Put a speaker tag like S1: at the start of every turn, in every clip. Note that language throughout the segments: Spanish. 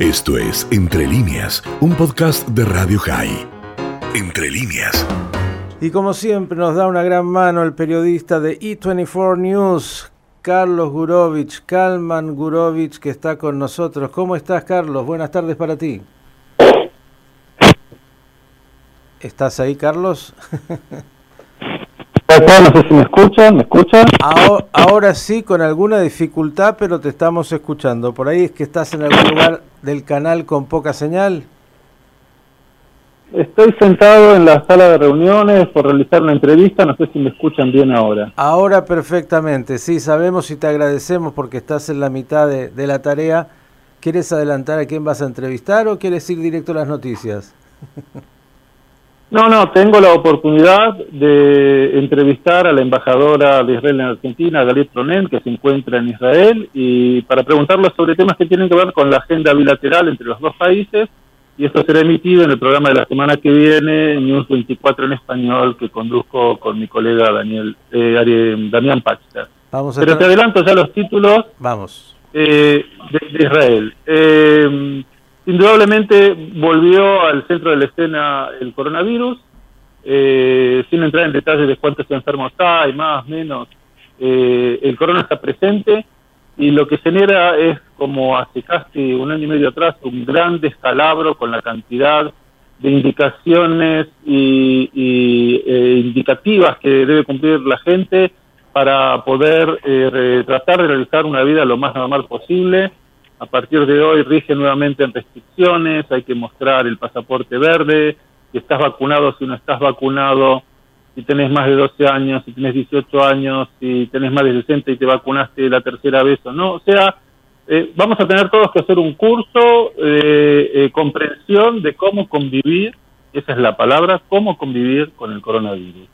S1: Esto es Entre líneas, un podcast de Radio High. Entre líneas.
S2: Y como siempre nos da una gran mano el periodista de E24 News, Carlos Gurovich, Kalman Gurovich, que está con nosotros. ¿Cómo estás, Carlos? Buenas tardes para ti. ¿Estás ahí, Carlos?
S3: No sé si me escuchan, ¿me escuchan?
S2: Ahora, sí, con alguna dificultad, pero te estamos escuchando. ¿Por ahí es que estás en algún lugar del canal con poca señal?
S3: Estoy sentado en la sala de reuniones por realizar una entrevista, no sé si me escuchan bien ahora.
S2: Ahora perfectamente, sí, sabemos y te agradecemos porque estás en la mitad de, de la tarea. ¿Quieres adelantar a quién vas a entrevistar o quieres ir directo a las noticias?
S3: No, no, tengo la oportunidad de entrevistar a la embajadora de Israel en Argentina, Galit Ronen, que se encuentra en Israel, y para preguntarle sobre temas que tienen que ver con la agenda bilateral entre los dos países, y esto será emitido en el programa de la semana que viene, News 24 en español, que conduzco con mi colega Daniel eh, Damián Pachter. Pero te adelanto ya los títulos
S2: Vamos.
S3: Eh, de, Israel. Eh, Indudablemente volvió al centro de la escena el coronavirus, eh, sin entrar en detalles de cuántos enfermos hay, más, menos. Eh, el corona está presente y lo que genera es, como hace casi un año y medio atrás, un gran descalabro con la cantidad de indicaciones y, eh, indicativas que debe cumplir la gente para poder tratar de realizar una vida lo más normal posible a partir de hoy rige nuevamente en restricciones, hay que mostrar el pasaporte verde, si estás vacunado, si no estás vacunado, si tenés más de 12 años, si tenés 18 años, si tenés más de 60 y te vacunaste la tercera vez o no. O sea, eh, vamos a tener todos que hacer un curso de eh, comprensión de cómo convivir, esa es la palabra, cómo convivir con el coronavirus.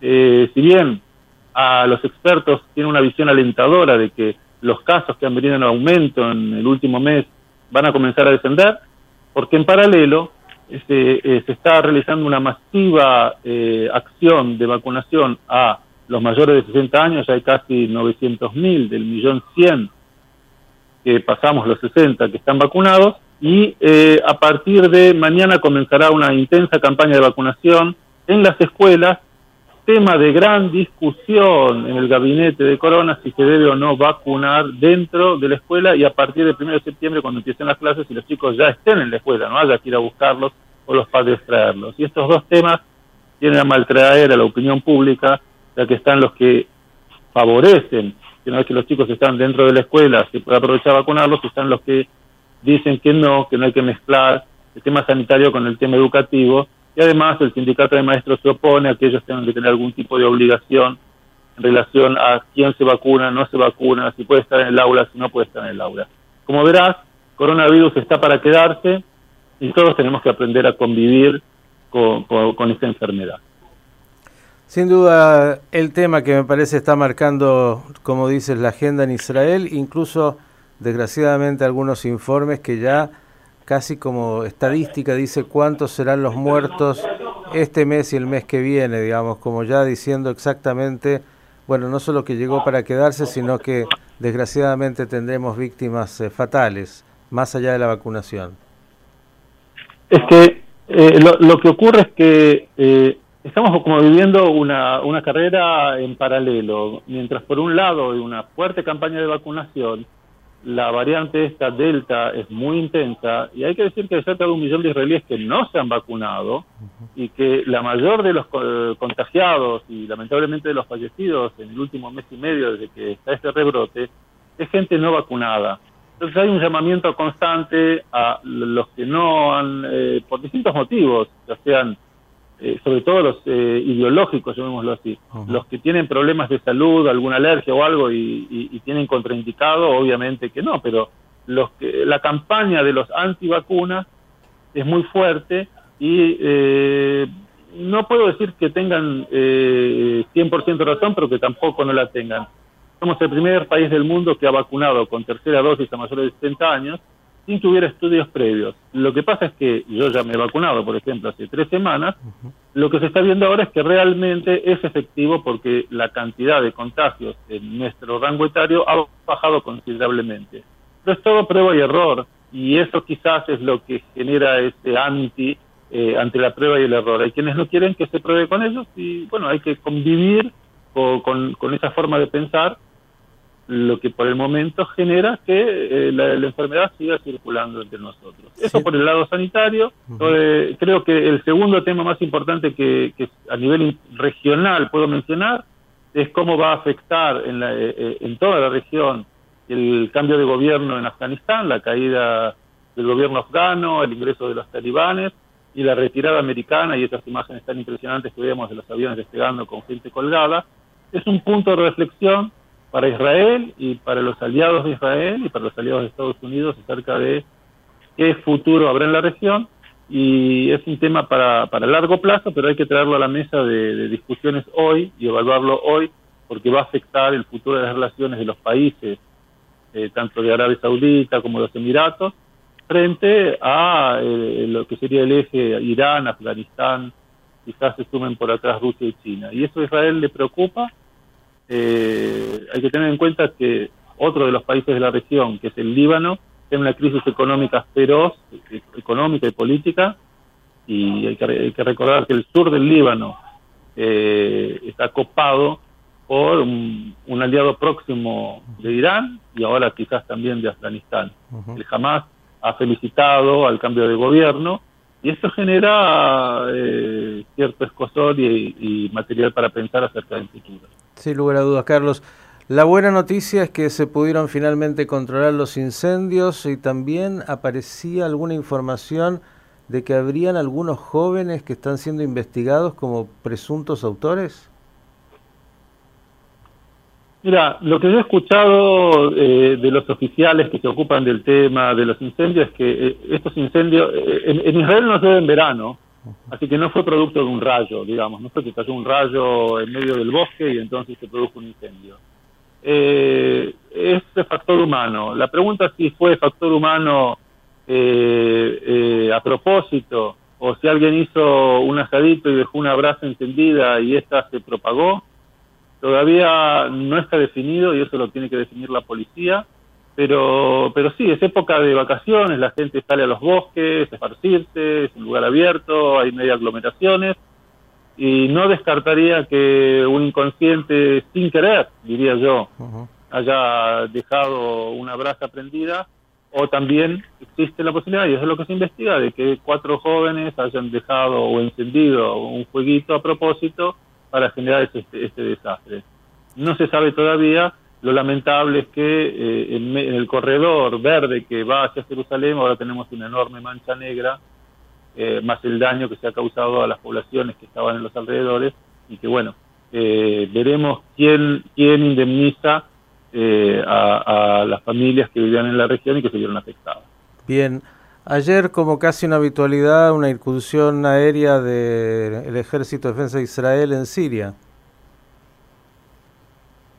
S3: Eh, si bien a los expertos tienen una visión alentadora de que los casos que han venido en aumento en el último mes van a comenzar a descender, porque en paralelo este, eh, se está realizando una masiva eh, acción de vacunación a los mayores de 60 años, ya hay casi 900.000 del millón 100 que pasamos los 60 que están vacunados, y eh, a partir de mañana comenzará una intensa campaña de vacunación en las escuelas tema de gran discusión en el gabinete de Corona si se debe o no vacunar dentro de la escuela y a partir del 1 de septiembre cuando empiecen las clases y los chicos ya estén en la escuela, no haya que ir a buscarlos o los padres traerlos. Y estos dos temas tienen a maltraer a la opinión pública, ya que están los que favorecen que una vez que los chicos están dentro de la escuela se puede aprovechar a vacunarlos, están los que dicen que no, que no hay que mezclar el tema sanitario con el tema educativo y además el sindicato de maestros se opone a que ellos tengan que tener algún tipo de obligación en relación a quién se vacuna, no se vacuna, si puede estar en el aula, si no puede estar en el aula. Como verás, coronavirus está para quedarse y todos tenemos que aprender a convivir con, con, esta enfermedad.
S2: Sin duda, el tema que me parece está marcando, como dices, la agenda en Israel, incluso desgraciadamente algunos informes que ya casi como estadística, dice cuántos serán los muertos este mes y el mes que viene, digamos, como ya diciendo exactamente, bueno, no solo que llegó para quedarse, sino que desgraciadamente tendremos víctimas eh, fatales, más allá de la vacunación.
S3: Es que eh, lo, que ocurre es que eh, estamos como viviendo una, una carrera en paralelo, mientras por un lado hay una fuerte campaña de vacunación, la variante esta Delta es muy intensa y hay que decir que hay cerca de un millón de israelíes que no se han vacunado y que la mayor de los contagiados y lamentablemente de los fallecidos en el último mes y medio desde que está este rebrote es gente no vacunada. Entonces hay un llamamiento constante a los que no han, eh, por distintos motivos, ya sean eh, sobre todo los eh, ideológicos, llamémoslo así, los que tienen problemas de salud, alguna alergia o algo y, tienen contraindicado, obviamente que no, pero los que, la campaña de los antivacunas es muy fuerte y eh, no puedo decir que tengan eh, 100% razón, pero que tampoco no la tengan. Somos el primer país del mundo que ha vacunado con tercera dosis a mayores de 70 años sin que hubiera estudios previos. Lo que pasa es que yo ya me he vacunado, por ejemplo, hace tres semanas, lo que se está viendo ahora es que realmente es efectivo porque la cantidad de contagios en nuestro rango etario ha bajado considerablemente. Pero es todo prueba y error. y eso quizás es lo que genera ese anti eh, ante la prueba y el error. Hay quienes no quieren que se pruebe con ellos y bueno, hay que convivir con, con esa forma de pensar lo que por el momento genera que eh, la, enfermedad siga circulando entre nosotros. Eso por el lado sanitario. creo que el segundo tema más importante que, a nivel regional puedo mencionar es cómo va a afectar en, la, eh, eh, en toda la región el cambio de gobierno en Afganistán, la caída del gobierno afgano, el ingreso de los talibanes y la retirada americana y esas imágenes tan impresionantes que vemos de los aviones despegando con gente colgada. Es un punto de reflexión para Israel y para los aliados de Israel y para los aliados de Estados Unidos acerca de qué futuro habrá en la región y es un tema para, para largo plazo, pero hay que traerlo a la mesa de, discusiones hoy y evaluarlo hoy porque va a afectar el futuro de las relaciones de los países, eh, tanto de Arabia Saudita como de los Emiratos, frente a eh, lo que sería el eje Irán, Afganistán, quizás se sumen por atrás Rusia y China. Y eso a Israel le preocupa eh, hay que tener en cuenta que otro de los países de la región, que es el Líbano, tiene una crisis económica feroz, económica y política, y hay que, recordar que el sur del Líbano eh, está copado por un, aliado próximo de Irán y ahora quizás también de Afganistán. El Hamas ha felicitado al cambio de gobierno y esto genera eh, cierto escosor y, material para pensar acerca del futuro.
S2: Sin lugar a dudas, Carlos. La buena noticia es que se pudieron finalmente controlar los incendios y también aparecía alguna información de que habrían algunos jóvenes que están siendo investigados como presuntos autores.
S3: Mira, lo que yo he escuchado eh, de los oficiales que se ocupan del tema de los incendios es que eh, estos incendios, eh, en, Israel no se ve en verano, Así que no fue producto de un rayo, digamos, no fue que cayó un rayo en medio del bosque y entonces se produjo un incendio. Eh, es factor humano. La pregunta si fue factor humano eh, eh, a propósito o si alguien hizo un asadito y dejó una brasa encendida y esta se propagó. Todavía no está definido y eso lo tiene que definir la policía. Pero, pero sí, es época de vacaciones, la gente sale a los bosques, a esparcirse, es un lugar abierto, hay media aglomeraciones, y no descartaría que un inconsciente sin querer, diría yo, haya dejado una brasa prendida, o también existe la posibilidad, y eso es lo que se investiga, de que cuatro jóvenes hayan dejado o encendido un fueguito a propósito para generar este, este desastre. No se sabe todavía lo lamentable es que eh, en, el corredor verde que va hacia Jerusalén ahora tenemos una enorme mancha negra, eh, más el daño que se ha causado a las poblaciones que estaban en los alrededores y que bueno, eh, veremos quién, quién indemniza a, a, las familias que vivían en la región y que se vieron afectadas.
S2: Bien, ayer como casi una habitualidad una incursión aérea del Ejército de Defensa de Israel en Siria.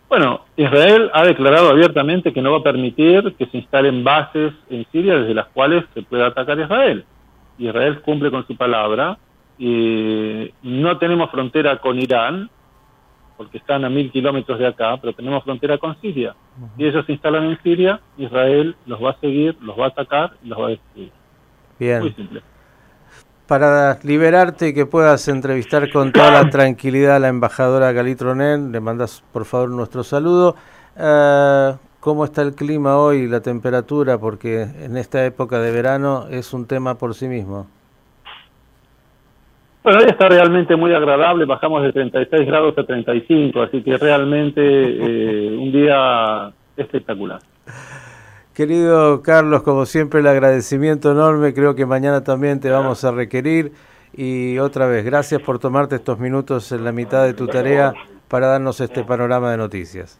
S3: Bueno, Israel ha declarado abiertamente que no va a permitir que se instalen bases en Siria desde las cuales se pueda atacar Israel. Israel cumple con su palabra. y no tenemos frontera con Irán, porque están a mil kilómetros de acá, pero tenemos frontera con Siria. Si ellos se instalan en Siria, Israel los va a seguir, los va a atacar y los va a destruir.
S2: Bien. Muy simple para liberarte y que puedas entrevistar con toda la tranquilidad a la embajadora Galitronen, le mandas por favor nuestro saludo. Eh, ¿Cómo está el clima hoy, la temperatura? Porque en esta época de verano es un tema por sí mismo.
S3: Bueno, hoy está realmente muy agradable, bajamos de 36 grados a 35, así que realmente eh, un día espectacular.
S2: Querido Carlos, como siempre el agradecimiento enorme, creo que mañana también te vamos a requerir y otra vez, gracias por tomarte estos minutos en la mitad de tu tarea para darnos este panorama de noticias.